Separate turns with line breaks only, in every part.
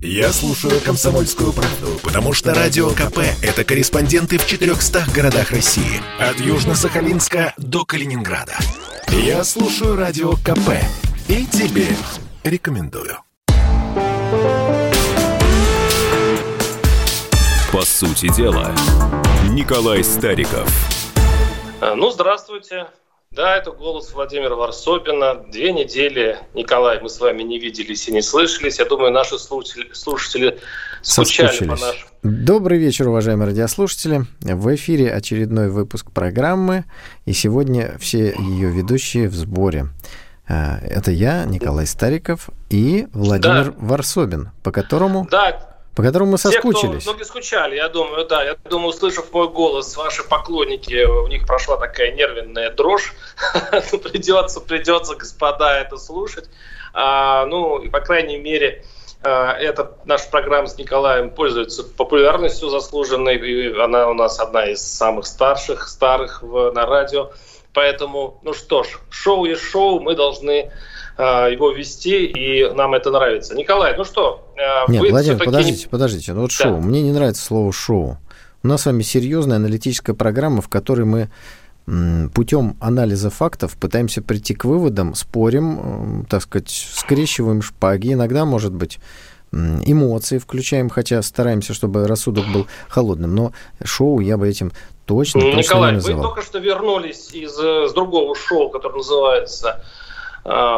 Я слушаю «Комсомольскую правду», потому что «Радио КП» — это корреспонденты в 400 городах России. От Южно-Сахалинска до Калининграда. Я слушаю «Радио КП» и тебе рекомендую.
По сути дела, Николай Стариков.
Ну, здравствуйте. Да, это голос Владимира Варсобина. Две недели, Николай, мы с вами не виделись и не слышались. Я думаю, наши слушатели, слушатели скучали по нашему.
Добрый вечер, уважаемые радиослушатели. В эфире очередной выпуск программы, и сегодня все ее ведущие в сборе. А, это я, Николай Стариков, и Владимир да. Варсобин, по которому...
Да,
по которому мы соскучились.
Те, кто многие скучали, я думаю, да. Я думаю, услышав мой голос, ваши поклонники, у них прошла такая нервная дрожь. Ну, придется, придется, господа, это слушать. А, ну, по крайней мере, а, эта наша программа с Николаем пользуется популярностью заслуженной. И она у нас одна из самых старших, старых в, на радио. Поэтому, ну что ж, шоу есть шоу, мы должны его вести, и нам это нравится. Николай, ну что?
Э, Нет, Владимир, подождите, не... подождите. Ну вот да. шоу. Мне не нравится слово шоу. У нас с вами серьезная аналитическая программа, в которой мы путем анализа фактов пытаемся прийти к выводам, спорим, так сказать, скрещиваем шпаги, иногда, может быть, эмоции включаем, хотя стараемся, чтобы рассудок был холодным. Но шоу я бы этим точно, точно
Николай,
не называл.
вы только что вернулись из, э, из другого шоу, которое называется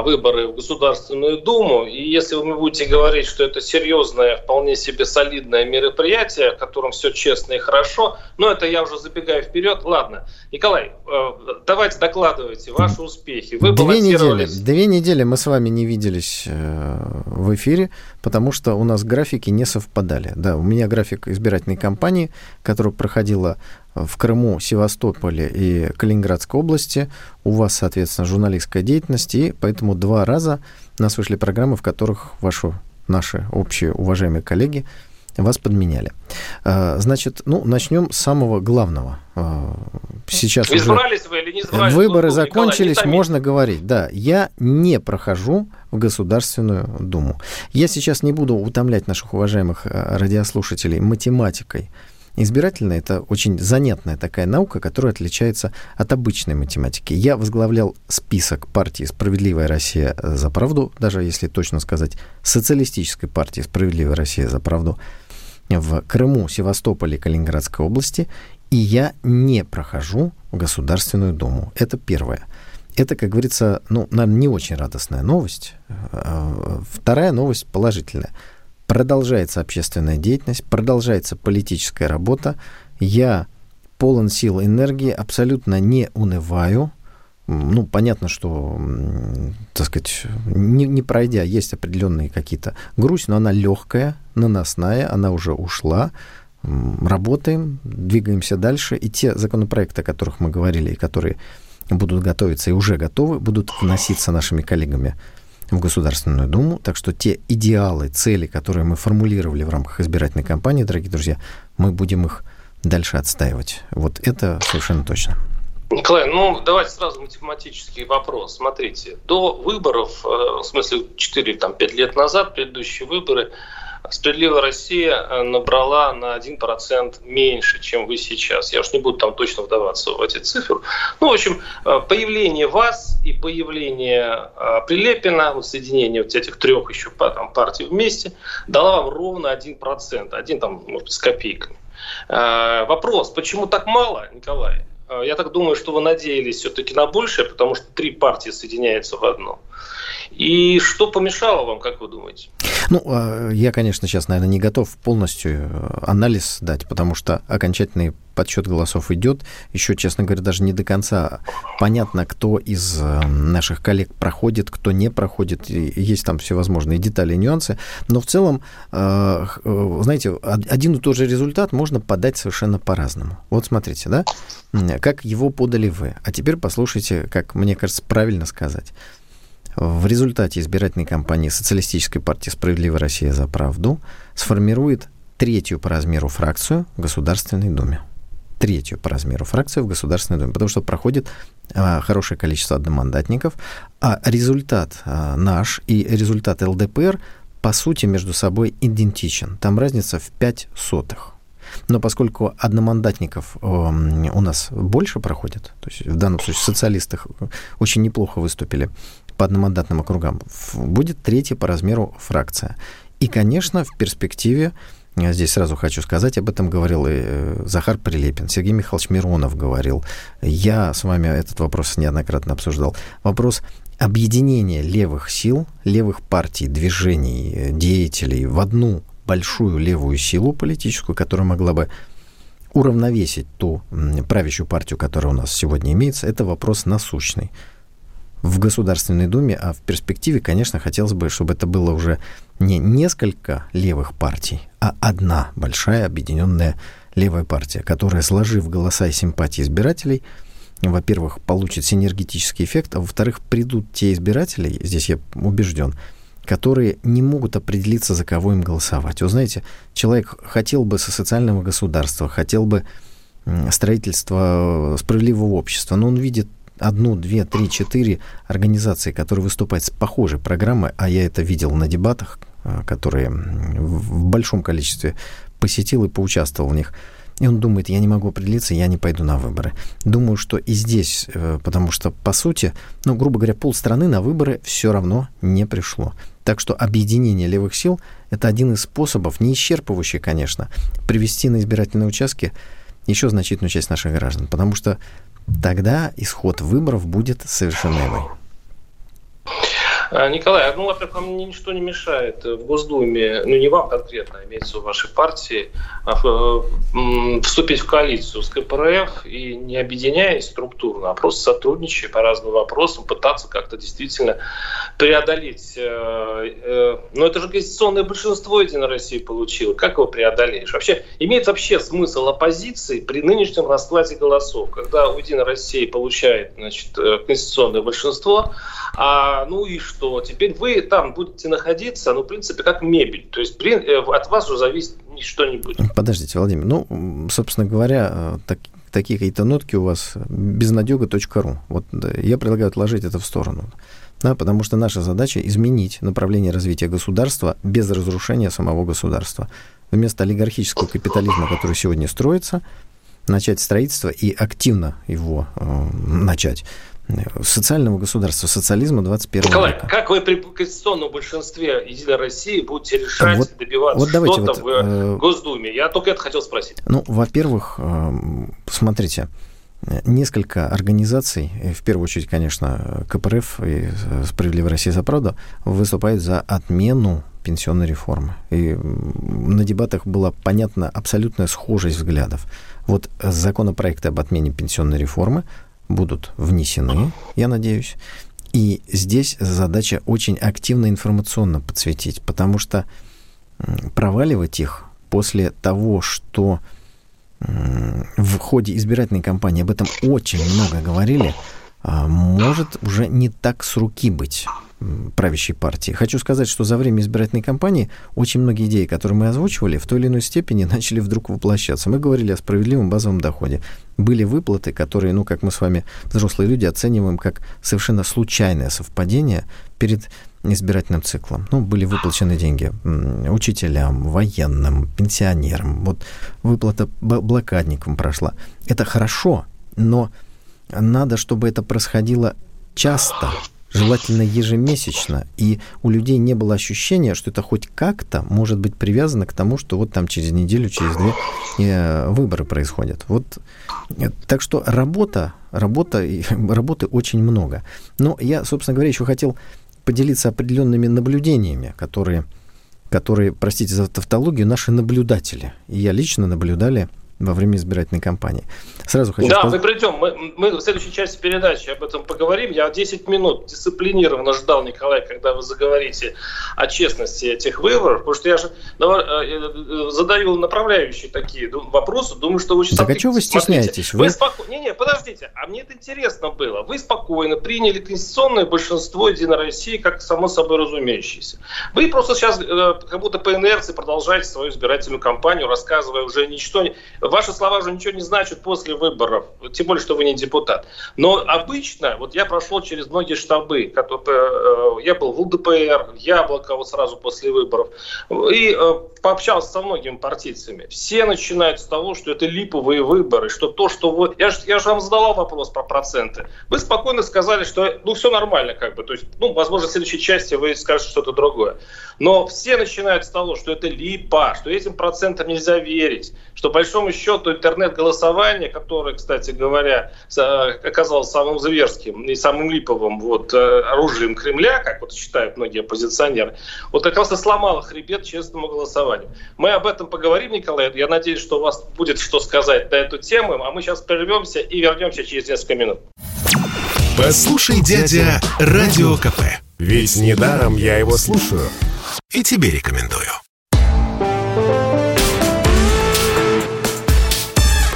выборы в Государственную Думу. И если вы будете говорить, что это серьезное, вполне себе солидное мероприятие, в котором все честно и хорошо, но это я уже забегаю вперед. Ладно, Николай, э, давайте докладывайте ваши успехи.
Вы две недели, две недели мы с вами не виделись э, в эфире, потому что у нас графики не совпадали. Да, у меня график избирательной кампании, которая проходила в Крыму, Севастополе и Калининградской области. У вас, соответственно, журналистская деятельность, и поэтому два раза у нас вышли программы, в которых ваши, наши общие уважаемые коллеги вас подменяли. А, значит, ну, начнем с самого главного. А, сейчас
избрались уже вы или не избрались?
Выборы Николай, закончились, Николай, можно говорить. Да, я не прохожу в Государственную Думу. Я сейчас не буду утомлять наших уважаемых а, радиослушателей математикой Избирательная – это очень занятная такая наука, которая отличается от обычной математики. Я возглавлял список партии «Справедливая Россия за правду», даже если точно сказать, социалистической партии «Справедливая Россия за правду» в Крыму, Севастополе Калининградской области, и я не прохожу Государственную Думу. Это первое. Это, как говорится, ну, наверное, не очень радостная новость. А, вторая новость положительная – продолжается общественная деятельность, продолжается политическая работа. Я полон сил энергии, абсолютно не унываю. Ну, понятно, что, так сказать, не, не пройдя, есть определенные какие-то грусть, но она легкая, наносная, она уже ушла. Работаем, двигаемся дальше. И те законопроекты, о которых мы говорили, и которые будут готовиться и уже готовы, будут вноситься нашими коллегами в Государственную Думу. Так что те идеалы, цели, которые мы формулировали в рамках избирательной кампании, дорогие друзья, мы будем их дальше отстаивать. Вот это совершенно точно.
Николай, ну давайте сразу математический вопрос. Смотрите, до выборов, э, в смысле 4-5 лет назад, предыдущие выборы, Справедливая Россия э, набрала на 1% меньше, чем вы сейчас. Я уж не буду там точно вдаваться в эти цифры. Ну, в общем, э, появление вас и появление э, Прилепина, вот соединение вот этих трех еще там, партий вместе, дало вам ровно 1%. Один там, может быть, с копейками. Вопрос, почему так мало, Николай? Я так думаю, что вы надеялись все-таки на большее, потому что три партии соединяются в одну. И что помешало вам, как вы думаете?
Ну, а, я, конечно, сейчас, наверное, не готов полностью э, анализ дать, потому что окончательный подсчет голосов идет. Еще, честно говоря, даже не до конца понятно, кто из э, наших коллег проходит, кто не проходит. Есть там всевозможные детали и нюансы. Но в целом, э, знаете, один и тот же результат можно подать совершенно по-разному. Вот смотрите, да, как его подали вы. А теперь послушайте, как мне кажется, правильно сказать в результате избирательной кампании Социалистической партии «Справедливая Россия за правду» сформирует третью по размеру фракцию в Государственной Думе. Третью по размеру фракцию в Государственной Думе, потому что проходит а, хорошее количество одномандатников, а результат а, наш и результат ЛДПР по сути между собой идентичен. Там разница в 5 сотых. Но поскольку одномандатников эм, у нас больше проходит, то есть в данном случае социалисты очень неплохо выступили по одномандатным округам, будет третья по размеру фракция. И, конечно, в перспективе я здесь сразу хочу сказать, об этом говорил и э, Захар Прилепин, Сергей Михайлович Миронов говорил. Я с вами этот вопрос неоднократно обсуждал. Вопрос объединения левых сил, левых партий, движений, э, деятелей в одну большую левую силу политическую, которая могла бы уравновесить ту правящую партию, которая у нас сегодня имеется, это вопрос насущный в Государственной Думе, а в перспективе, конечно, хотелось бы, чтобы это было уже не несколько левых партий, а одна большая объединенная левая партия, которая, сложив голоса и симпатии избирателей, во-первых, получит синергетический эффект, а во-вторых, придут те избиратели, здесь я убежден, которые не могут определиться, за кого им голосовать. Вы знаете, человек хотел бы со социального государства, хотел бы строительства справедливого общества, но он видит одну, две, три, четыре организации, которые выступают с похожей программой, а я это видел на дебатах, э, которые в большом количестве посетил и поучаствовал в них. И он думает, я не могу определиться, я не пойду на выборы. Думаю, что и здесь, э, потому что, по сути, ну, грубо говоря, полстраны на выборы все равно не пришло. Так что объединение левых сил – это один из способов, не исчерпывающий, конечно, привести на избирательные участки еще значительную часть наших граждан. Потому что тогда исход выборов будет совершенно иной.
А, Николай, ну, во-первых, вам ничто не мешает в Госдуме, ну, не вам конкретно, а имеется в вашей партии, а, вступить в коалицию с КПРФ и не объединяясь структурно, а просто сотрудничая по разным вопросам, пытаться как-то действительно преодолеть. Э, э, но это же конституционное большинство Единой России получило. Как его преодолеешь? Вообще, имеет вообще смысл оппозиции при нынешнем раскладе голосов, когда у Единой России получает значит, э, конституционное большинство, а, ну и что? Теперь вы там будете находиться, ну, в принципе, как мебель. То есть от вас уже зависит ничто не будет.
Подождите, Владимир. Ну, собственно говоря, так, такие какие-то нотки у вас безнадега.ру. Вот я предлагаю отложить это в сторону. Да, потому что наша задача изменить направление развития государства без разрушения самого государства. Вместо олигархического капитализма, который сегодня строится, начать строительство и активно его э, начать социального государства, социализма 21
Николай,
века.
как вы при конституционном большинстве Единой России будете решать, вот, добиваться
вот
что-то
вот,
в э, Госдуме? Я только это хотел спросить.
Ну, во-первых, э, смотрите, несколько организаций, в первую очередь, конечно, КПРФ и «Справедливая Россия за правду», выступают за отмену пенсионной реформы. И на дебатах была понятна абсолютная схожесть взглядов. Вот законопроекты об отмене пенсионной реформы будут внесены, я надеюсь. И здесь задача очень активно информационно подсветить, потому что проваливать их после того, что в ходе избирательной кампании об этом очень много говорили, а, может уже не так с руки быть правящей партии. Хочу сказать, что за время избирательной кампании очень многие идеи, которые мы озвучивали, в той или иной степени начали вдруг воплощаться. Мы говорили о справедливом базовом доходе. Были выплаты, которые, ну, как мы с вами, взрослые люди, оцениваем как совершенно случайное совпадение перед избирательным циклом. Ну, были выплачены деньги учителям, военным, пенсионерам. Вот выплата блокадникам прошла. Это хорошо, но надо, чтобы это происходило часто, желательно ежемесячно, и у людей не было ощущения, что это хоть как-то может быть привязано к тому, что вот там через неделю, через две э, выборы происходят. Вот э, так что работа, работа, работы очень много. Но я, собственно говоря, еще хотел поделиться определенными наблюдениями, которые, которые, простите за тавтологию, наши наблюдатели, и я лично наблюдали во время избирательной кампании.
Сразу хочу да, сказать... мы придем. Мы, мы в следующей части передачи об этом поговорим. Я 10 минут дисциплинированно ждал, Николай, когда вы заговорите о честности этих выборов, потому что я же э, э, задаю направляющие такие вопросы, думаю, что вы сейчас...
Так а что вы стесняетесь?
Вы, вы споко... Не, не, подождите, а мне это интересно было. Вы спокойно приняли конституционное большинство Единой России, как само собой разумеющееся. Вы просто сейчас э, как будто по инерции продолжаете свою избирательную кампанию, рассказывая уже ничто ваши слова уже ничего не значат после выборов, тем более, что вы не депутат. Но обычно, вот я прошел через многие штабы, которые, я был в ЛДПР, Яблоко вот сразу после выборов, и пообщался со многими партийцами. Все начинают с того, что это липовые выборы, что то, что вы... Я же, я же вам задавал вопрос про проценты. Вы спокойно сказали, что ну все нормально как бы. То есть, ну, возможно, в следующей части вы скажете что-то другое. Но все начинают с того, что это липа, что этим процентам нельзя верить, что, большому счету, интернет-голосование, которое, кстати говоря, оказалось самым зверским и самым липовым вот, э, оружием Кремля, как вот считают многие оппозиционеры, вот как раз и сломало хребет честному голосованию. Мы об этом поговорим, Николай. Я надеюсь, что у вас будет что сказать на эту тему, а мы сейчас прервемся и вернемся через несколько минут.
Послушай, дядя, Радио КП. Ведь недаром я его слушаю и тебе рекомендую.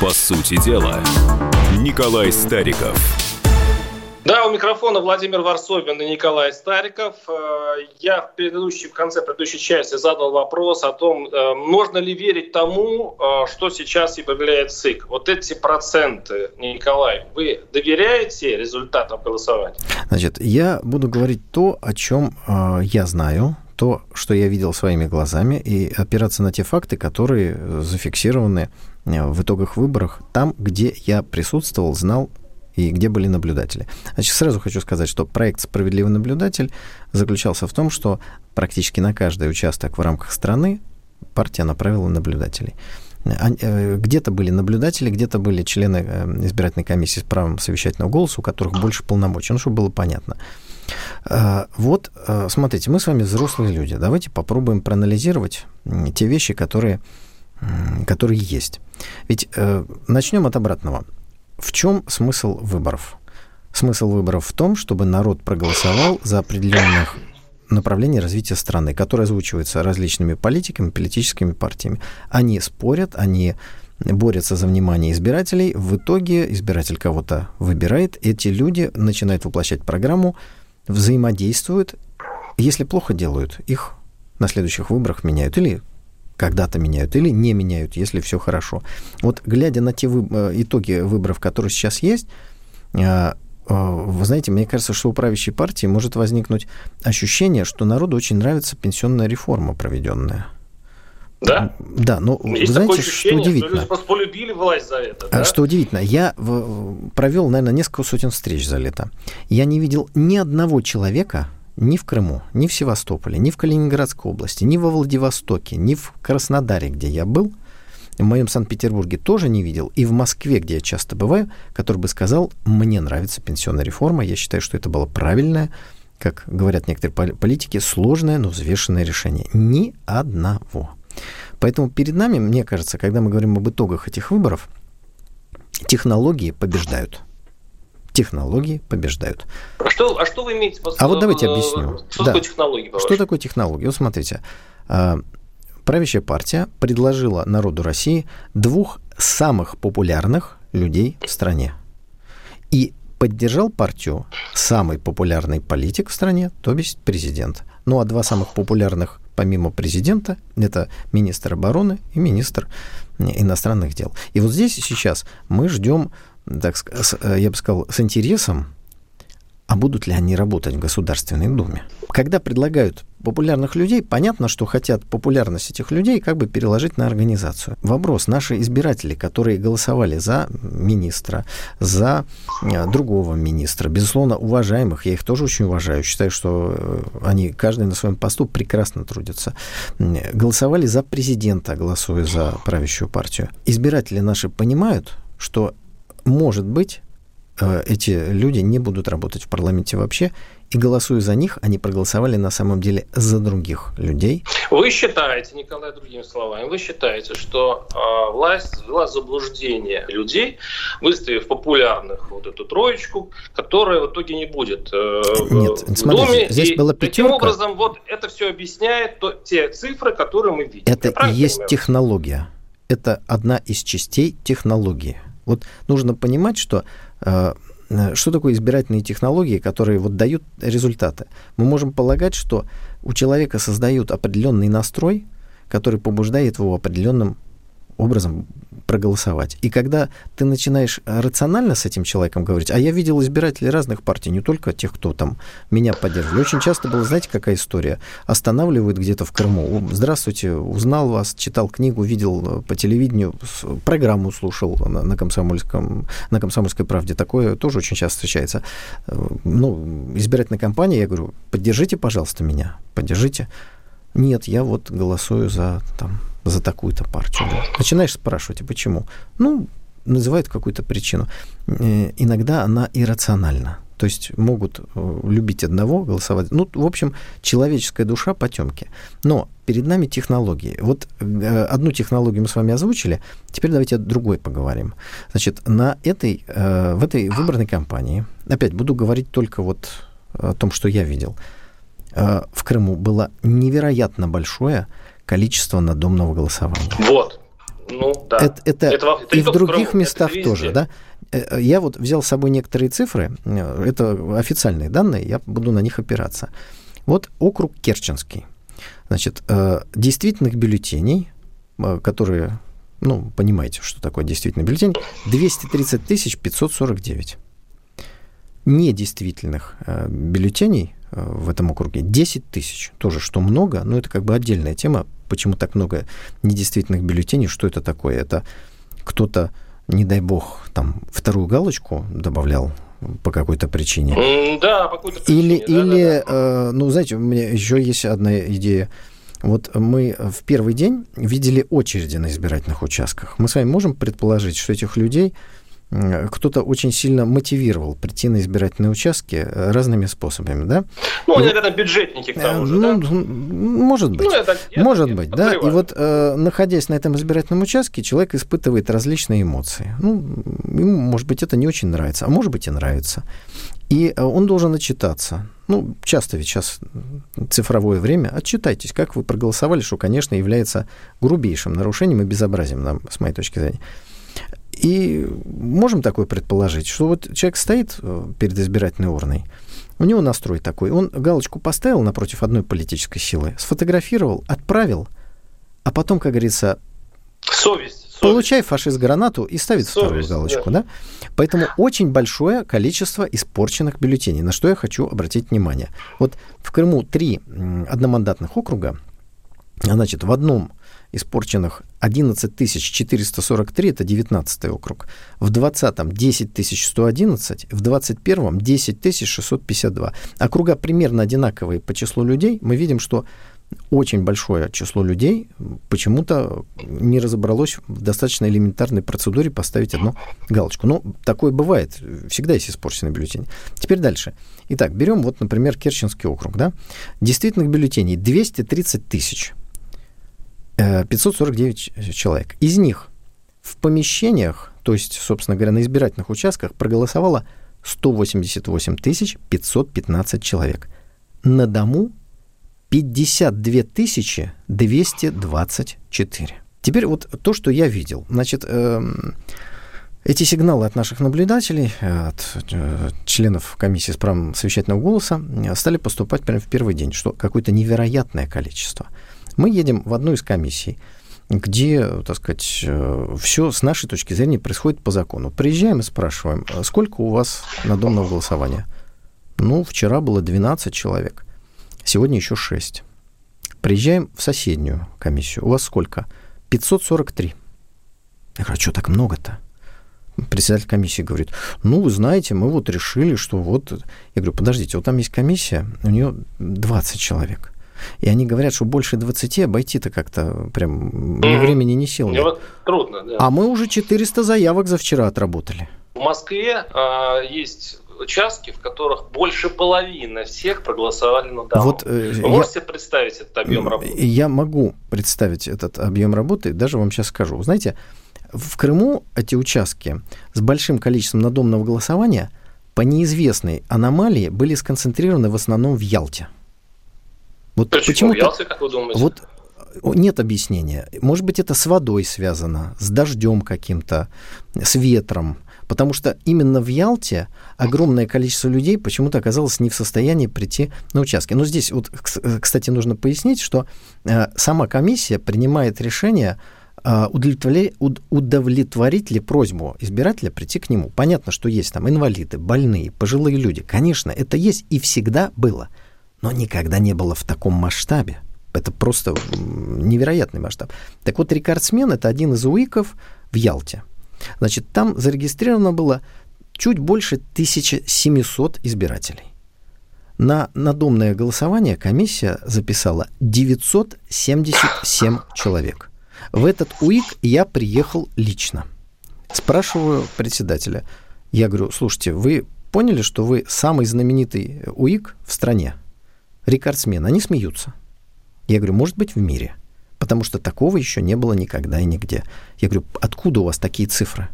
По сути дела, Николай Стариков.
Да, у микрофона Владимир Варсобин и Николай Стариков. Э, я в, предыдущей, в конце предыдущей части задал вопрос о том, э, можно ли верить тому, э, что сейчас объявляет ЦИК. Вот эти проценты, Николай, вы доверяете результатам голосования?
Значит, я буду говорить то, о чем я знаю, то, что я видел своими глазами, и опираться на те факты, которые зафиксированы в итогах выборов там, где я присутствовал, знал и где были наблюдатели. Значит, сразу хочу сказать, что проект «Справедливый наблюдатель» заключался в том, что практически на каждый участок в рамках страны партия направила наблюдателей. Э, где-то были наблюдатели, где-то были члены э, избирательной комиссии с правом совещательного голоса, у которых больше полномочий, ну, чтобы было понятно. Вот, смотрите, мы с вами взрослые люди. Давайте попробуем проанализировать те вещи, которые, которые есть. Ведь э, начнем от обратного. В чем смысл выборов? Смысл выборов в том, чтобы народ проголосовал за определенных направлений развития страны, которые озвучиваются различными политиками, политическими партиями. Они спорят, они борются за внимание избирателей. В итоге избиратель кого-то выбирает. Эти люди начинают воплощать программу, взаимодействуют. Если плохо делают, их на следующих выборах меняют или когда-то меняют или не меняют, если все хорошо. Вот глядя на те вы, э, итоги выборов, которые сейчас есть, э, э, вы знаете, мне кажется, что у правящей партии может возникнуть ощущение, что народу очень нравится пенсионная реформа проведенная.
Да?
Да, но Есть вы знаете, ощущение, что удивительно. Что люди
просто полюбили власть за это. А
да? Что удивительно, я провел, наверное, несколько сотен встреч за лето. Я не видел ни одного человека, ни в Крыму, ни в Севастополе, ни в Калининградской области, ни во Владивостоке, ни в Краснодаре, где я был, в моем Санкт-Петербурге тоже не видел, и в Москве, где я часто бываю, который бы сказал, мне нравится пенсионная реформа, я считаю, что это было правильное, как говорят некоторые политики, сложное, но взвешенное решение. Ни одного. Поэтому перед нами, мне кажется, когда мы говорим об итогах этих выборов, технологии побеждают. Технологии побеждают.
А что, а что вы имеете
по А вот давайте объясню.
Что да. такое технологии?
Что такое технологии? Вот смотрите. А, правящая партия предложила народу России двух самых популярных людей в стране. И поддержал партию самый популярный политик в стране, то есть президент. Ну а два самых популярных помимо президента, это министр обороны и министр иностранных дел. И вот здесь сейчас мы ждем, так, э, я бы сказал, с интересом а будут ли они работать в Государственной Думе. Когда предлагают популярных людей, понятно, что хотят популярность этих людей как бы переложить на организацию. Вопрос, наши избиратели, которые голосовали за министра, за э, другого министра, безусловно, уважаемых, я их тоже очень уважаю, считаю, что э, они, каждый на своем посту прекрасно трудятся, голосовали за президента, голосуя за правящую партию. Избиратели наши понимают, что может быть Э, эти люди не будут работать в парламенте вообще, и голосуя за них, они проголосовали на самом деле за других людей.
Вы считаете, Николай, другими словами, вы считаете, что э, власть ввела заблуждение людей, выставив популярных вот эту троечку, которая в итоге не будет э,
Нет, в смотрите, Думе. Здесь и была пятерка.
Таким образом, вот это все объясняет то, те цифры, которые мы видим.
Это и есть понимаю? технология. Это одна из частей технологии. Вот нужно понимать, что э, что такое избирательные технологии, которые вот дают результаты? Мы можем полагать, что у человека создают определенный настрой, который побуждает его определенным образом проголосовать. И когда ты начинаешь рационально с этим человеком говорить, а я видел избирателей разных партий, не только тех, кто там меня поддерживал. Очень часто было, знаете, какая история? Останавливают где-то в Крыму. Здравствуйте, узнал вас, читал книгу, видел по телевидению, программу слушал на, на, комсомольском, на комсомольской правде. Такое тоже очень часто встречается. Ну, избирательная кампания, я говорю, поддержите, пожалуйста, меня, поддержите. Нет, я вот голосую за там, за такую-то партию. Да. Начинаешь спрашивать, а почему? Ну, называют какую-то причину. Э, иногда она иррациональна. То есть могут э, любить одного, голосовать. Ну, в общем, человеческая душа потемки. Но перед нами технологии. Вот э, одну технологию мы с вами озвучили, теперь давайте о другой поговорим. Значит, на этой, в этой выборной кампании, опять буду говорить только вот о том, что я видел, в Крыму было невероятно большое количество надомного голосования.
Вот. Ну, да.
Это, это, это, это и в других Крыму, местах тоже, да? Э, я вот взял с собой некоторые цифры, э, это официальные данные, я буду на них опираться. Вот округ Керченский. Значит, э, действительных бюллетеней, которые, ну, понимаете, что такое действительный бюллетень, 230 тысяч 549. Недействительных бюллетеней в этом округе 10 тысяч. Тоже, что много, но это как бы отдельная тема, почему так много недействительных бюллетеней, что это такое? Это кто-то, не дай бог, там вторую галочку добавлял по какой-то причине.
Да, по какой-то причине.
Или, да, или да, да. Э, ну, знаете, у меня еще есть одна идея. Вот мы в первый день видели очереди на избирательных участках. Мы с вами можем предположить, что этих людей кто-то очень сильно мотивировал прийти на избирательные участки э, разными способами, да?
Ну, они, наверное, бюджетники к тому же,
ну, да? Может быть. Ну, это, может это, быть, да. И вот, э, находясь на этом избирательном участке, человек испытывает различные эмоции. Ну, ему, может быть, это не очень нравится, а может быть, и нравится. И э, он должен отчитаться. Ну, часто ведь сейчас цифровое время. Отчитайтесь, как вы проголосовали, что, конечно, является грубейшим нарушением и безобразием, нам, с моей точки зрения. И можем такое предположить, что вот человек стоит э, перед избирательной урной, у него настрой такой, он галочку поставил напротив одной политической силы, сфотографировал, отправил, а потом, как говорится,
совесть. совесть.
Получай фашист гранату и ставит совесть, вторую галочку, да. да? Поэтому очень большое количество испорченных бюллетеней, на что я хочу обратить внимание. Вот в Крыму три одномандатных округа, значит, в одном испорченных 11 443, это 19 округ, в 20-м 10 111, в 21-м 10 652. Округа примерно одинаковые по числу людей. Мы видим, что очень большое число людей почему-то не разобралось в достаточно элементарной процедуре поставить одну галочку. Но такое бывает. Всегда есть испорченный бюллетень. Теперь дальше. Итак, берем вот, например, Керченский округ. Да? Действительных бюллетеней 230 тысяч. 549 э, человек. Из них в помещениях, то есть, собственно говоря, на избирательных участках проголосовало 188 515 человек. На дому 52 224. Теперь вот то, что я видел. Значит, эм, эти сигналы от наших наблюдателей, от э, членов комиссии с правом совещательного голоса стали поступать прямо в первый день, что какое-то невероятное количество – мы едем в одну из комиссий, где, так сказать, э, все с нашей точки зрения происходит по закону. Приезжаем и спрашиваем, «А сколько у вас надомного голосования? Ну, вчера было 12 человек, сегодня еще 6. Приезжаем в соседнюю комиссию. У вас сколько? 543. Я говорю, а что так много-то? Председатель комиссии говорит, ну, вы знаете, мы вот решили, что вот... Я говорю, подождите, вот там есть комиссия, у нее 20 человек. И они говорят, что больше 20 обойти-то как-то прям ни времени, ни сил нет. Вот
трудно, да.
А мы уже 400 заявок за вчера отработали.
В Москве а, есть участки, в которых больше половины всех проголосовали на дому. Вот, э, Вы я, можете представить этот объем работы?
Я могу представить этот объем работы, даже вам сейчас скажу. Знаете, в Крыму эти участки с большим количеством надомного голосования по неизвестной аномалии были сконцентрированы в основном в Ялте.
Вот почему, почему Ялте, как вы думаете?
Вот нет объяснения. Может быть, это с водой связано, с дождем каким-то, с ветром. Потому что именно в Ялте огромное количество людей почему-то оказалось не в состоянии прийти на участки. Но здесь, вот, кстати, нужно пояснить, что э, сама комиссия принимает решение удовлетворить, удовлетворить ли просьбу избирателя прийти к нему. Понятно, что есть там инвалиды, больные, пожилые люди. Конечно, это есть и всегда было. Но никогда не было в таком масштабе. Это просто невероятный масштаб. Так вот, рекордсмен – это один из УИКов в Ялте. Значит, там зарегистрировано было чуть больше 1700 избирателей. На надомное голосование комиссия записала 977 человек. В этот УИК я приехал лично. Спрашиваю председателя. Я говорю, слушайте, вы поняли, что вы самый знаменитый УИК в стране? Рекордсмен. Они смеются. Я говорю, может быть, в мире. Потому что такого еще не было никогда и нигде. Я говорю, откуда у вас такие цифры?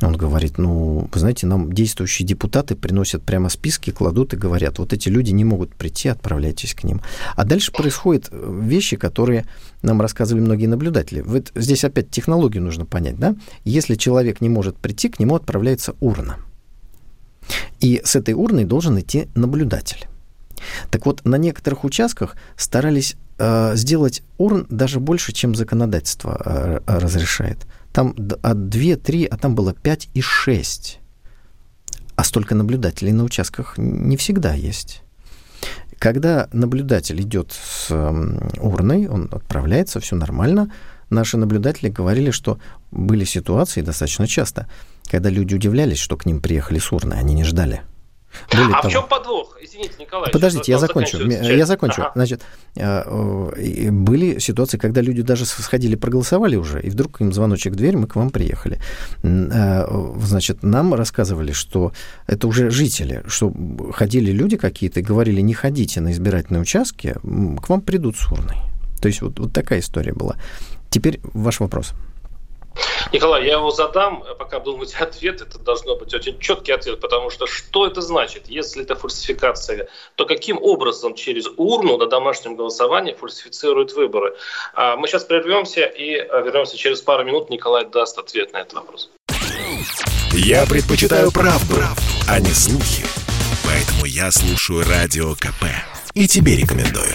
Он говорит, ну, вы знаете, нам действующие депутаты приносят прямо списки, кладут и говорят, вот эти люди не могут прийти, отправляйтесь к ним. А дальше происходят э, вещи, которые нам рассказывали многие наблюдатели. Вот здесь опять технологию нужно понять, да? Если человек не может прийти, к нему отправляется урна. И с этой урной должен идти наблюдатель. Так вот, на некоторых участках старались э, сделать урн даже больше, чем законодательство э, разрешает. Там от 2, 3, а там было 5 и 6. А столько наблюдателей на участках не всегда есть. Когда наблюдатель идет с урной, он отправляется, все нормально. Наши наблюдатели говорили, что были ситуации достаточно часто, когда люди удивлялись, что к ним приехали с урной, они не ждали.
Более а того, в чем подвох? Извините, Николай.
Подождите, я закончу. Я закончу. Ага. Значит, э, были ситуации, когда люди даже сходили, проголосовали уже, и вдруг им звоночек в дверь, мы к вам приехали. Э, значит, нам рассказывали, что это уже жители, что ходили люди какие-то и говорили, не ходите на избирательные участки, к вам придут с урной. То есть вот, вот такая история была. Теперь ваш вопрос.
Николай, я его задам, пока думать ответ, это должно быть очень четкий ответ, потому что что это значит? Если это фальсификация, то каким образом через урну на домашнем голосовании фальсифицируют выборы? А мы сейчас прервемся и а, вернемся через пару минут. Николай даст ответ на этот вопрос.
Я предпочитаю правду, правду а не слухи. Поэтому я слушаю Радио КП. И тебе рекомендую.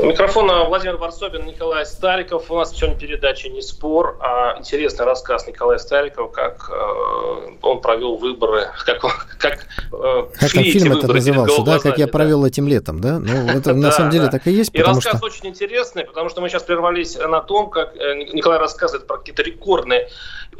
У микрофона Владимир Варсобин, Николай Стариков. У нас сегодня передача «Не спор», а интересный рассказ Николая Старикова, как э, он провел выборы, как, как,
э, как шли фильм это назывался, да, как я провел да. этим летом, да? Ну, это на самом деле так и есть,
И рассказ очень интересный, потому что мы сейчас прервались на том, как э, Николай рассказывает про какие-то рекордные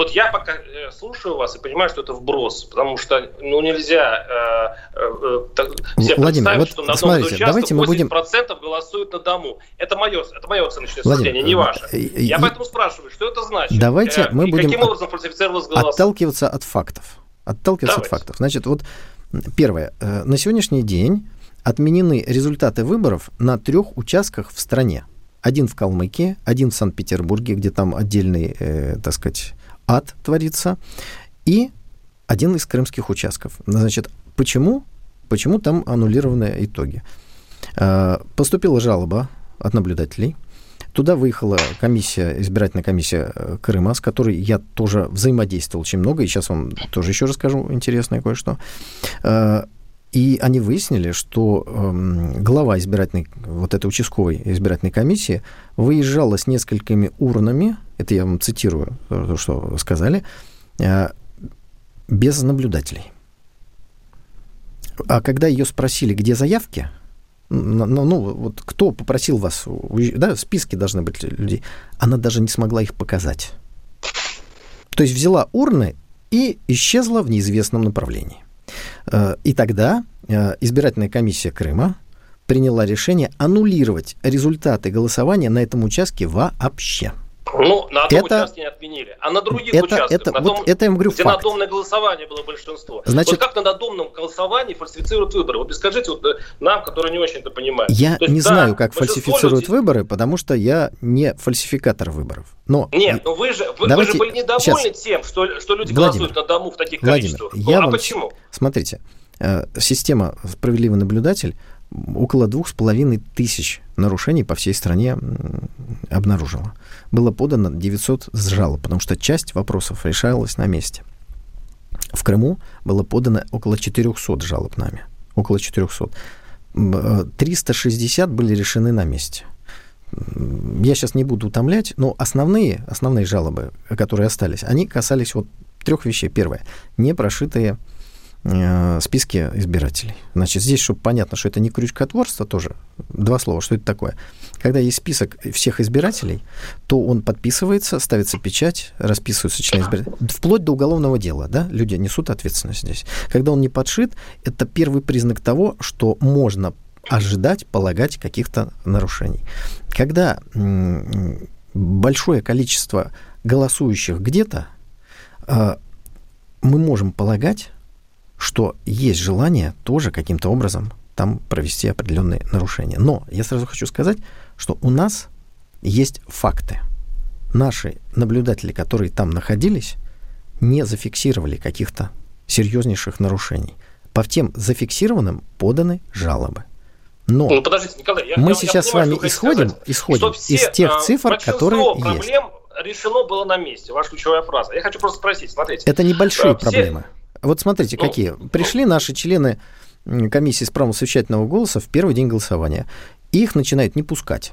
вот я пока э, слушаю вас и понимаю, что это вброс, потому что ну, нельзя э,
себе Владимир, вот что на смотрите, давайте мы будем...
голосуют на дому. Это мое, это мое оценочное суждение, не ваше. Я и... поэтому спрашиваю, что это значит?
Давайте э, мы будем каким образом фальсифицировалось голосование? Отталкиваться от фактов. Отталкиваться давайте. от фактов. Значит, вот первое. Э, на сегодняшний день отменены результаты выборов на трех участках в стране. Один в Калмыкии, один в Санкт-Петербурге, где там отдельный, э, так сказать, ад творится, и один из крымских участков. Значит, почему? Почему там аннулированы итоги? А, поступила жалоба от наблюдателей. Туда выехала комиссия, избирательная комиссия э, Крыма, с которой я тоже взаимодействовал очень много, и сейчас вам тоже еще расскажу интересное кое-что. А, и они выяснили, что э, глава избирательной, вот этой участковой избирательной комиссии выезжала с несколькими урнами, это я вам цитирую то, что сказали, э, без наблюдателей. А когда ее спросили, где заявки, ну, ну, вот кто попросил вас, да, в списке должны быть людей, она даже не смогла их показать. То есть взяла урны и исчезла в неизвестном направлении. Э, и тогда э, избирательная комиссия Крыма приняла решение аннулировать результаты голосования на этом участке вообще.
Ну, на одном это, участке не отменили, а на других это, участках,
это,
на
том, вот это я говорю
где факт. надомное голосование было большинство. Значит, вот как на надомном голосовании фальсифицируют выборы? Вот скажите вот, э, нам, которые не очень это понимают.
Я есть, не да, знаю, как фальсифицируют людей... выборы, потому что я не фальсификатор выборов. Но...
Нет, но вы же, вы, Давайте... вы же были недовольны Сейчас. тем, что, что люди Владимир, голосуют на дому в таких Владимир, количествах.
Я ну, а вам... почему? Смотрите, э, система «Справедливый наблюдатель» около двух с половиной тысяч нарушений по всей стране обнаружила. Было подано 900 жалоб, потому что часть вопросов решалась на месте. В Крыму было подано около 400 жалоб нами. Около 400. 360 э, были решены на месте. Я сейчас не буду утомлять, но основные, основные жалобы, которые остались, они касались вот трех вещей. Первое. Непрошитые Э, списке избирателей. Значит, здесь, чтобы понятно, что это не крючкотворство тоже, два слова, что это такое. Когда есть список всех избирателей, то он подписывается, ставится печать, расписываются члены избирателей, вплоть до уголовного дела, да, люди несут ответственность здесь. Когда он не подшит, это первый признак того, что можно ожидать, полагать каких-то нарушений. Когда большое количество голосующих где-то, э, мы можем полагать, что есть желание тоже каким-то образом там провести определенные нарушения. Но я сразу хочу сказать, что у нас есть факты. Наши наблюдатели, которые там находились, не зафиксировали каких-то серьезнейших нарушений. По тем зафиксированным поданы жалобы. Но ну, подождите, Николай, я, мы я, сейчас я понимаю, с вами исходим, сказать, исходим все, из тех а, цифр, которые проблем
есть. решено было на месте. Ваша ключевая фраза. Я хочу просто спросить, смотрите.
Это небольшие все, проблемы. Вот смотрите, ну, какие. Пришли наши члены комиссии с правом совещательного голоса в первый день голосования. Их начинают не пускать.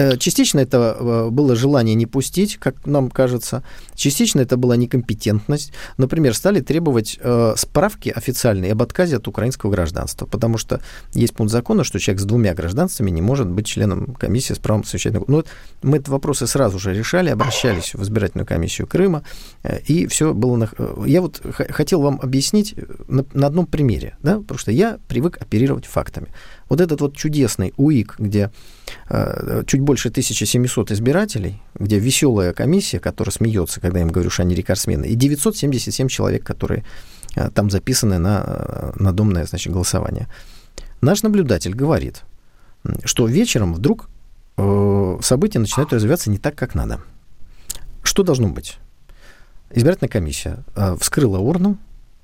Э, частично это э, было желание не пустить, как нам кажется. Частично это была некомпетентность. Например, стали требовать э, справки официальные об отказе от украинского гражданства, потому что есть пункт закона, что человек с двумя гражданствами не может быть членом комиссии с правом совещательного. Но мы эти вопросы сразу же решали, обращались в избирательную комиссию Крыма, и все было... На... Я вот хотел вам объяснить на, на одном примере, да, потому что я привык оперировать фактами. Вот этот вот чудесный УИК, где э, чуть больше 1700 избирателей, где веселая комиссия, которая смеется, когда я им говорю, что они рекордсмены, и 977 человек, которые э, там записаны на э, надомное значит, голосование. Наш наблюдатель говорит, что вечером вдруг э, события начинают развиваться не так, как надо. Что должно быть? Избирательная комиссия э, вскрыла урну,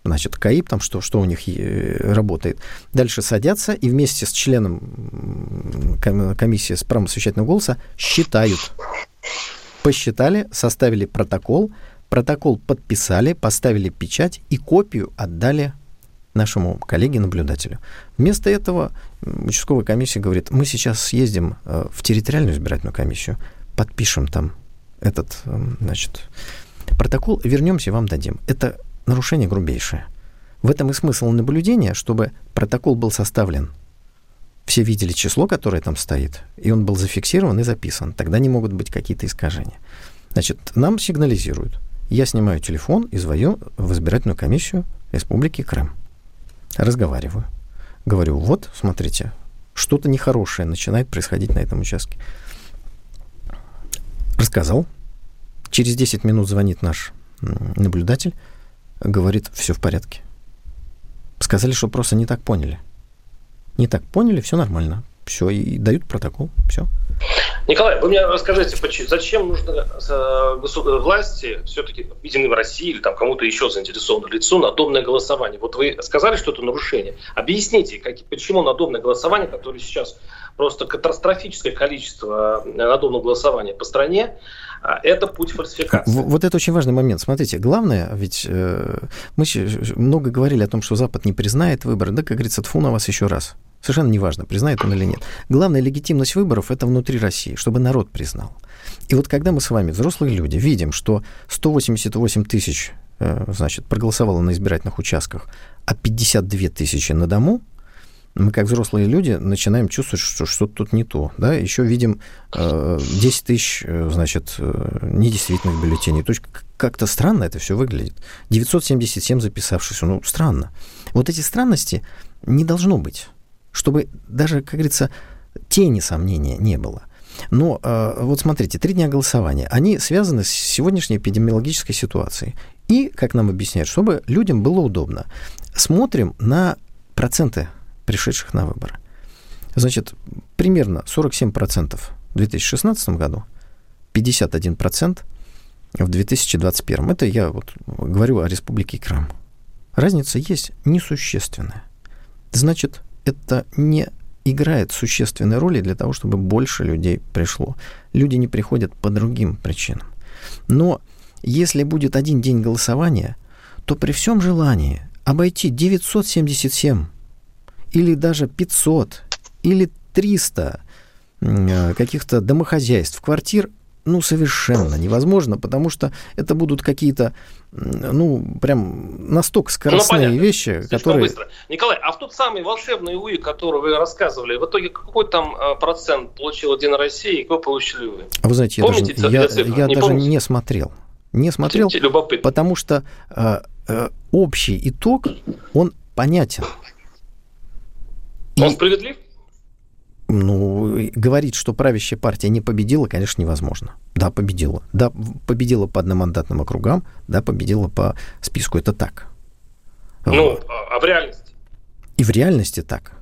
значит, КАИП, там что, что у них э, работает. Дальше садятся и вместе с членом комиссии с правом совещательного голоса считают. Посчитали, составили протокол, протокол подписали, поставили печать и копию отдали нашему коллеге-наблюдателю. Вместо этого участковая комиссия говорит, мы сейчас съездим э, в территориальную избирательную комиссию, подпишем там этот, значит, протокол, вернемся, вам дадим. Это нарушение грубейшее. В этом и смысл наблюдения, чтобы протокол был составлен. Все видели число, которое там стоит, и он был зафиксирован и записан. Тогда не могут быть какие-то искажения. Значит, нам сигнализируют. Я снимаю телефон и звоню в избирательную комиссию Республики Крым. Разговариваю. Говорю, вот, смотрите, что-то нехорошее начинает происходить на этом участке. Рассказал. Через 10 минут звонит наш наблюдатель говорит, все в порядке. Сказали, что просто не так поняли. Не так поняли, все нормально. Все, и дают протокол, все.
Николай, вы мне расскажите, зачем нужно э, власти, все-таки Единой в России или там кому-то еще заинтересованному лицу, надомное голосование? Вот вы сказали, что это нарушение. Объясните, как, почему надомное голосование, которое сейчас просто катастрофическое количество э, надомного голосования по стране, это путь фальсификации.
Вот это очень важный момент. Смотрите, главное, ведь э, мы много говорили о том, что Запад не признает выборы, да, как говорится, тфу на вас еще раз. Совершенно неважно, признает он или нет. Главная легитимность выборов – это внутри России, чтобы народ признал. И вот когда мы с вами, взрослые люди, видим, что 188 тысяч э, значит, проголосовало на избирательных участках, а 52 тысячи на дому – мы как взрослые люди начинаем чувствовать, что что-то тут не то. Да? Еще видим э, 10 тысяч, э, значит, э, недействительных бюллетеней. То есть как-то странно это все выглядит. 977 записавшихся, ну, странно. Вот эти странности не должно быть, чтобы даже, как говорится, тени сомнения не было. Но э, вот смотрите, три дня голосования, они связаны с сегодняшней эпидемиологической ситуацией. И, как нам объясняют, чтобы людям было удобно, смотрим на проценты пришедших на выборы. Значит, примерно 47% в 2016 году, 51% в 2021. Это я вот говорю о Республике Крым. Разница есть несущественная. Значит, это не играет существенной роли для того, чтобы больше людей пришло. Люди не приходят по другим причинам. Но если будет один день голосования – то при всем желании обойти 977 или даже 500 или 300 э, каких-то домохозяйств, квартир ну, совершенно невозможно, потому что это будут какие-то, ну, прям настолько скоростные ну, вещи, Слишком которые... Быстро.
Николай, а в тот самый волшебный УИ, который вы рассказывали, в итоге какой там э, процент получил один Россия и какой получили вы?
А вы знаете, Помните я даже, я, я не даже не смотрел. Не смотрел, потому что э, э, общий итог, он понятен.
Он справедлив?
Ну, говорить, что правящая партия не победила, конечно, невозможно. Да, победила. Да, победила по одномандатным округам, да, победила по списку. Это так.
Ну, а в реальности?
И в реальности так.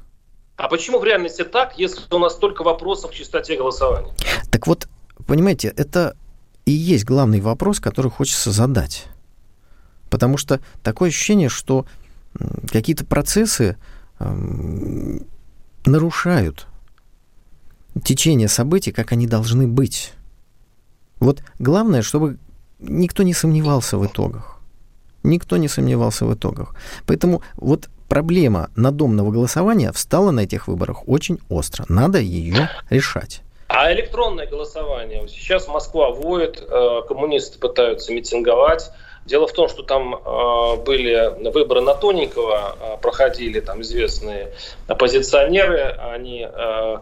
А почему в реальности так, если у нас столько вопросов к чистоте голосования?
Так вот, понимаете, это и есть главный вопрос, который хочется задать. Потому что такое ощущение, что какие-то процессы э, нарушают течение событий, как они должны быть. Вот главное, чтобы никто не сомневался в итогах. Никто не сомневался в итогах. Поэтому вот проблема надомного голосования встала на этих выборах очень остро. Надо ее решать.
А электронное голосование? Сейчас Москва воет, э, коммунисты пытаются митинговать. Дело в том, что там э, были выборы на тоненького, э, проходили там известные оппозиционеры, они э,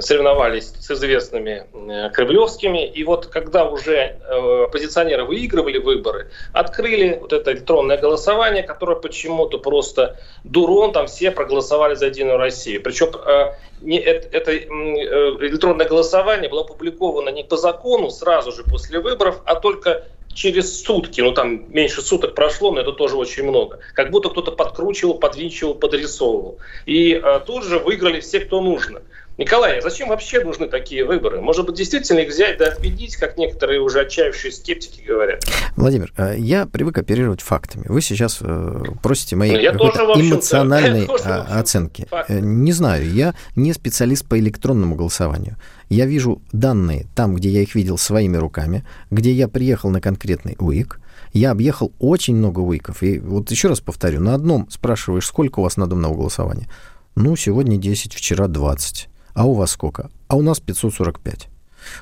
соревновались с известными э, кремлевскими, и вот когда уже э, оппозиционеры выигрывали выборы, открыли вот это электронное голосование, которое почему-то просто дурон, там все проголосовали за Единую Россию. Причем э, не, это, это электронное голосование было опубликовано не по закону сразу же после выборов, а только через сутки, ну там меньше суток прошло, но это тоже очень много. Как будто кто-то подкручивал, подвинчивал, подрисовывал. И а, тут же выиграли все, кто нужно. Николай, а зачем вообще нужны такие выборы? Может быть, действительно их взять да отменить, как некоторые уже отчаявшие скептики говорят?
Владимир, э, я привык оперировать фактами. Вы сейчас э, просите моей ну, эмоциональной оценки. Факты. Не знаю, я не специалист по электронному голосованию. Я вижу данные там, где я их видел своими руками, где я приехал на конкретный УИК, я объехал очень много УИКов. И вот еще раз повторю, на одном спрашиваешь, сколько у вас надомного голосования? Ну, сегодня 10, вчера 20. А у вас сколько? А у нас 545.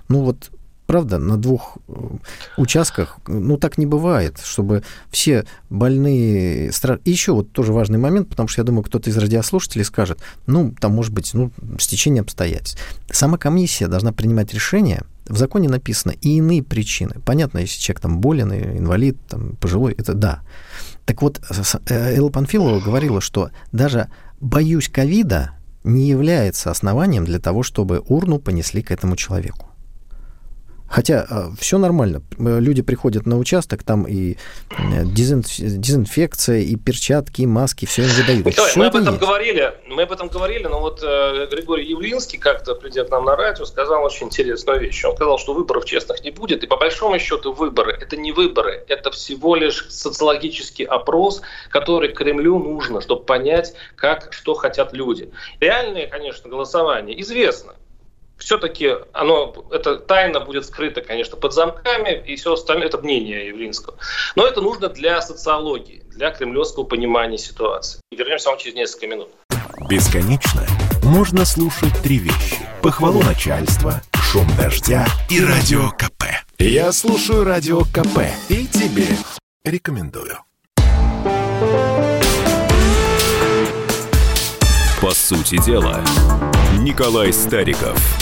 Ну вот правда, на двух э, участках, ну, так не бывает, чтобы все больные... И еще вот тоже важный момент, потому что я думаю, кто-то из радиослушателей скажет, ну, там, может быть, ну, стечение обстоятельств. Сама комиссия должна принимать решение, в законе написано и иные причины. Понятно, если человек там болен, инвалид, там, пожилой, это да. Так вот, э, Элла Панфилова говорила, что даже боюсь ковида не является основанием для того, чтобы урну понесли к этому человеку. Хотя э, все нормально. Люди приходят на участок, там и э, дезинфекция, и перчатки, и маски, все им выдают.
Николай, мы об этом есть. говорили, мы об этом говорили, но вот э, Григорий Явлинский как-то, придя к нам на радио, сказал очень интересную вещь. Он сказал, что выборов честных не будет, и по большому счету выборы – это не выборы, это всего лишь социологический опрос, который Кремлю нужно, чтобы понять, как, что хотят люди. Реальное, конечно, голосование известно все-таки оно, эта тайна будет скрыта, конечно, под замками, и все остальное, это мнение Явлинского. Но это нужно для социологии, для кремлевского понимания ситуации. Вернемся вам через несколько минут.
Бесконечно можно слушать три вещи. Похвалу начальства, шум дождя и радио КП. Я слушаю радио КП и тебе рекомендую.
По сути дела, Николай Стариков –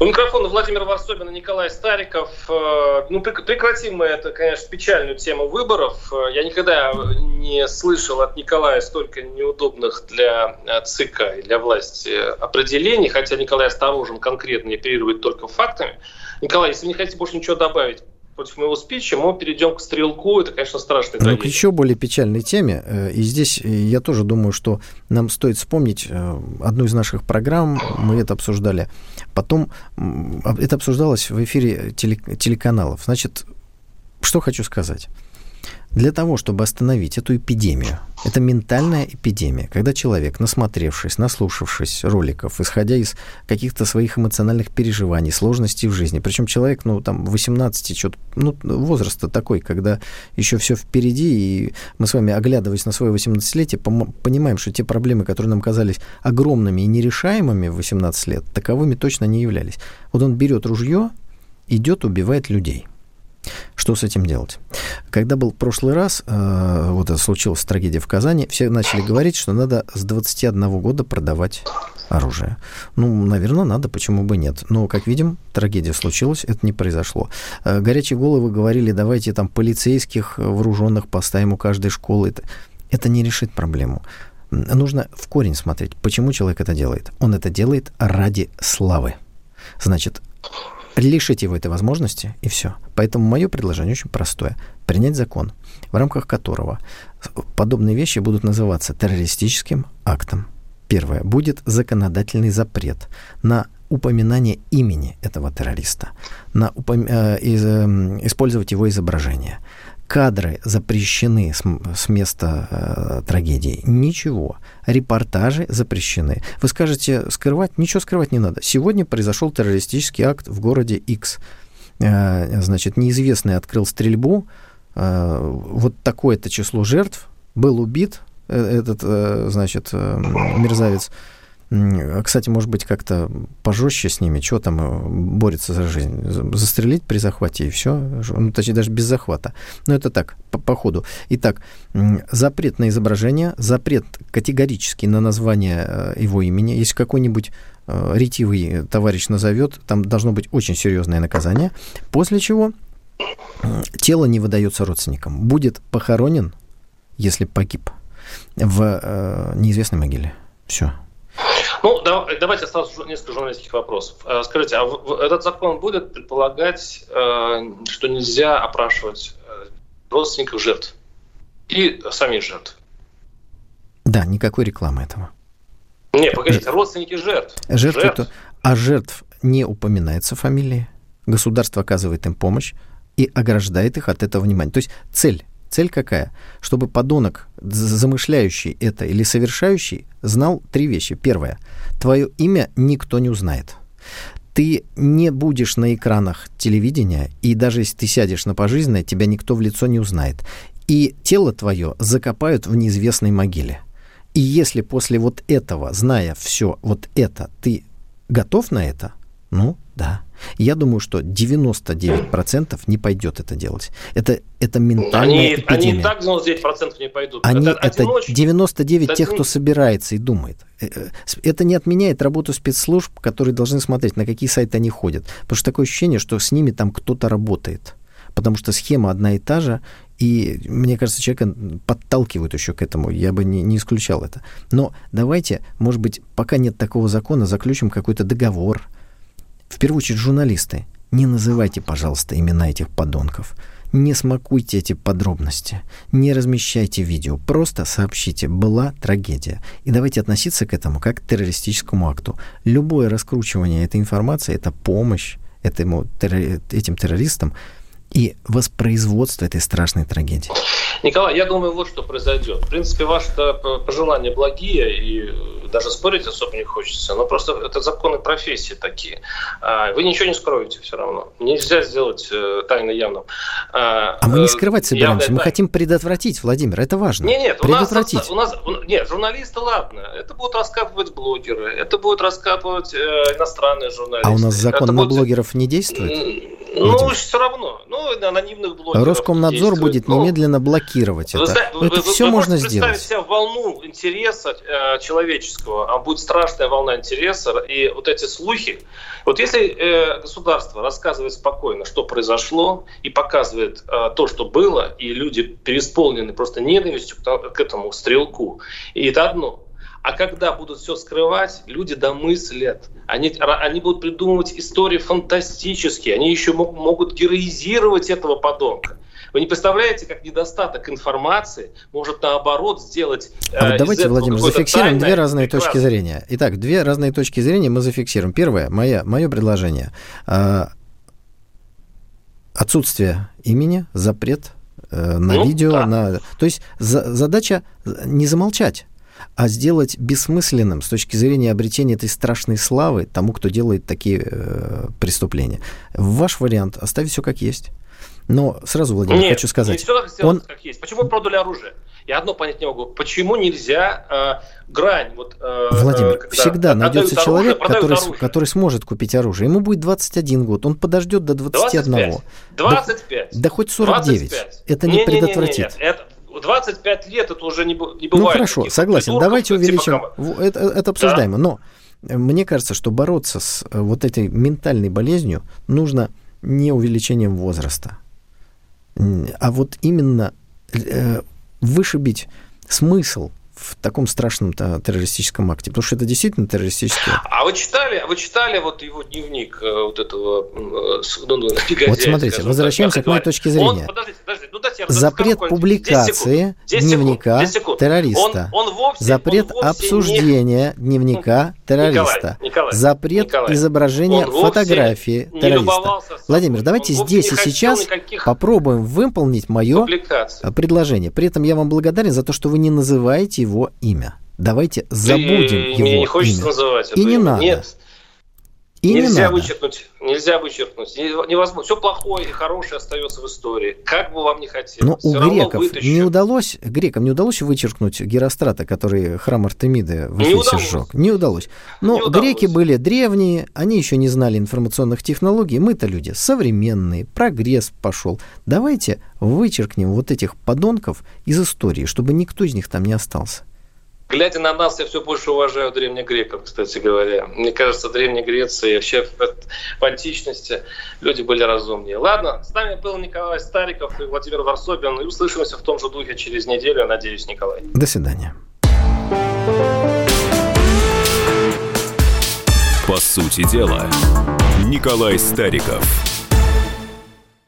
у микрофона Владимир Варсобин и Николай Стариков. Э, ну, прекратим мы это, конечно, печальную тему выборов. Э, я никогда не слышал от Николая столько неудобных для э, ЦИКа и для власти определений, хотя Николай осторожен, конкретно оперирует только фактами. Николай, если вы не хотите больше ничего добавить, против моего спича, мы перейдем к стрелку. Это, конечно, страшный
Ну, к еще более печальной теме. Э, и здесь э, я тоже думаю, что нам стоит вспомнить э, одну из наших программ. Мы это обсуждали. Потом это обсуждалось в эфире телеканалов. Значит, что хочу сказать. Для того, чтобы остановить эту эпидемию, это ментальная эпидемия, когда человек, насмотревшись, наслушавшись роликов, исходя из каких-то своих эмоциональных переживаний, сложностей в жизни, причем человек, ну, там, 18, что-то, ну, возраста такой, когда еще все впереди, и мы с вами, оглядываясь на свое 18-летие, понимаем, что те проблемы, которые нам казались огромными и нерешаемыми в 18 лет, таковыми точно не являлись. Вот он берет ружье, идет, убивает людей. Что с этим делать? Когда был прошлый раз, э, вот это случилась трагедия в Казани, все начали говорить, что надо с 21 года продавать оружие. Ну, наверное, надо, почему бы нет. Но, как видим, трагедия случилась, это не произошло. Э, горячие головы говорили, давайте там полицейских вооруженных поставим у каждой школы. Это, это не решит проблему. Нужно в корень смотреть, почему человек это делает. Он это делает ради славы. Значит, лишить его этой возможности, и все. Поэтому мое предложение очень простое. Принять закон, в рамках которого подобные вещи будут называться террористическим актом. Первое. Будет законодательный запрет на упоминание имени этого террориста, на упом... э, из, э, использовать его изображение кадры запрещены с, с места э, трагедии. Ничего. Репортажи запрещены. Вы скажете, скрывать? Ничего скрывать не надо. Сегодня произошел террористический акт в городе X. Э, значит, неизвестный открыл стрельбу. Э, вот такое-то число жертв. Был убит э, этот, э, значит, э, мерзавец. Кстати, может быть, как-то пожестче с ними, что там э, борется за жизнь? Застрелить при захвате и все, ну, точнее, даже без захвата. Но это так, по, по ходу. Итак, запрет на изображение, запрет категорический на название э, его имени. Если какой-нибудь э, ретивый товарищ назовет, там должно быть очень серьезное наказание. После чего тело не выдается родственникам. Будет похоронен, если погиб, в неизвестной могиле. Все.
Ну, давайте сразу несколько журналистских вопросов. Э, скажите, а этот закон будет предполагать, э, что нельзя опрашивать э, родственников жертв и самих жертв?
Да, никакой рекламы этого.
Не, погодите, родственники жертв.
Жертвы жертв. То, а жертв не упоминается фамилии. Государство оказывает им помощь и ограждает их от этого внимания. То есть цель Цель какая? Чтобы подонок, замышляющий это или совершающий, знал три вещи. Первое. Твое имя никто не узнает. Ты не будешь на экранах телевидения, и даже если ты сядешь на пожизненное, тебя никто в лицо не узнает. И тело твое закопают в неизвестной могиле. И если после вот этого, зная все вот это, ты готов на это, ну да, я думаю, что 99% не пойдет это делать. Это, это ментальная они, эпидемия.
Они и так 99% не пойдут.
Они, это, это 99 это тех, кто собирается и думает. Э, э, это не отменяет работу спецслужб, которые должны смотреть, на какие сайты они ходят. Потому что такое ощущение, что с ними там кто-то работает. Потому что схема одна и та же, и, мне кажется, человека подталкивают еще к этому. Я бы не, не исключал это. Но давайте, может быть, пока нет такого закона, заключим какой-то договор – в первую очередь журналисты, не называйте, пожалуйста, имена этих подонков. Не смакуйте эти подробности, не размещайте видео, просто сообщите, была трагедия. И давайте относиться к этому как к террористическому акту. Любое раскручивание этой информации – это помощь этому, этим террористам и воспроизводство этой страшной трагедии.
Николай, я думаю, вот что произойдет. В принципе, ваши пожелания благие, и даже спорить особо не хочется, но просто это законы профессии такие. А, вы ничего не скроете все равно. Нельзя сделать э, тайно явным.
А, а мы не э, скрывать собираемся, мы тайна. хотим предотвратить, Владимир, это важно.
Нет, нет, предотвратить. У нас, у нас, нет, журналисты, ладно, это будут раскапывать блогеры, это будут раскапывать э, иностранные журналисты.
А у нас закон это на будет... блогеров не действует?
Ну, Владимир. все равно. Ну, анонимных блогеров.
Роскомнадзор будет ну, немедленно блокировать вы, это. Вы, это вы, все вы можно сделать.
представить себе волну интереса э, человеческого, а будет страшная волна интереса, и вот эти слухи. Вот если э, государство рассказывает спокойно, что произошло, и показывает э, то, что было, и люди переисполнены просто ненавистью к, к этому стрелку, и это одно – а когда будут все скрывать, люди домыслят. Они, они будут придумывать истории фантастические. Они еще могут героизировать этого подонка. Вы не представляете, как недостаток информации может наоборот сделать...
А вот давайте, Владимир, зафиксируем две разные прекрасно. точки зрения. Итак, две разные точки зрения мы зафиксируем. Первое, моя, мое предложение. А, отсутствие имени, запрет э, на ну, видео, да. на... То есть за, задача не замолчать, а сделать бессмысленным с точки зрения обретения этой страшной славы тому, кто делает такие э, преступления. Ваш вариант оставить все как есть. Но сразу, Владимир, Нет, хочу сказать. Не
все так он... как есть. Почему продали оружие? Я одно понять не могу. Почему нельзя э, грань? Вот, э,
Владимир, э, всегда найдется человек, который, который сможет купить оружие. Ему будет 21 год. Он подождет до 21.
25. 25.
Да, да хоть 49. 25. Это не, не предотвратит. Не, не, не,
это, 25 лет это уже не, не бывает.
Ну хорошо, согласен. Давайте увеличим. Типа, это, это обсуждаемо. Да? Но мне кажется, что бороться с э, вот этой ментальной болезнью нужно не увеличением возраста, а вот именно э, вышибить смысл в таком страшном террористическом акте? Потому что это действительно террористический акт.
А вы читали, вы читали вот его дневник э, вот этого
ну, ну Вот смотрите, возвращаемся к моей точке зрения. Он, подождите, подождите, ну, Запрет публикации 10 дневника 10 секунд. террориста. Он, он вовсе, Запрет он обсуждения не... дневника террориста. Николай, Николай, Запрет Николай, изображения фотографии террориста. Владимир, давайте здесь и сейчас попробуем выполнить мое предложение. При этом я вам благодарен за то, что вы не называете его имя. Давайте забудем его
мне не хочется
имя.
называть
И не надо.
Нет. И нельзя не вычеркнуть, нельзя вычеркнуть. Невозможно. Все плохое и хорошее остается в истории. Как бы вам ни хотелось.
Но у греков не удалось, грекам не удалось вычеркнуть Герострата, который храм Артемиды в Эфесе сжег. Не удалось. Но не греки удалось. были древние, они еще не знали информационных технологий. Мы-то люди современные, прогресс пошел. Давайте вычеркнем вот этих подонков из истории, чтобы никто из них там не остался.
Глядя на нас, я все больше уважаю древних греков, кстати говоря. Мне кажется, в Древней Греции, вообще в античности люди были разумнее. Ладно, с нами был Николай Стариков и Владимир Варсобин. И услышимся в том же духе через неделю, надеюсь, Николай.
До свидания.
По сути дела, Николай Стариков –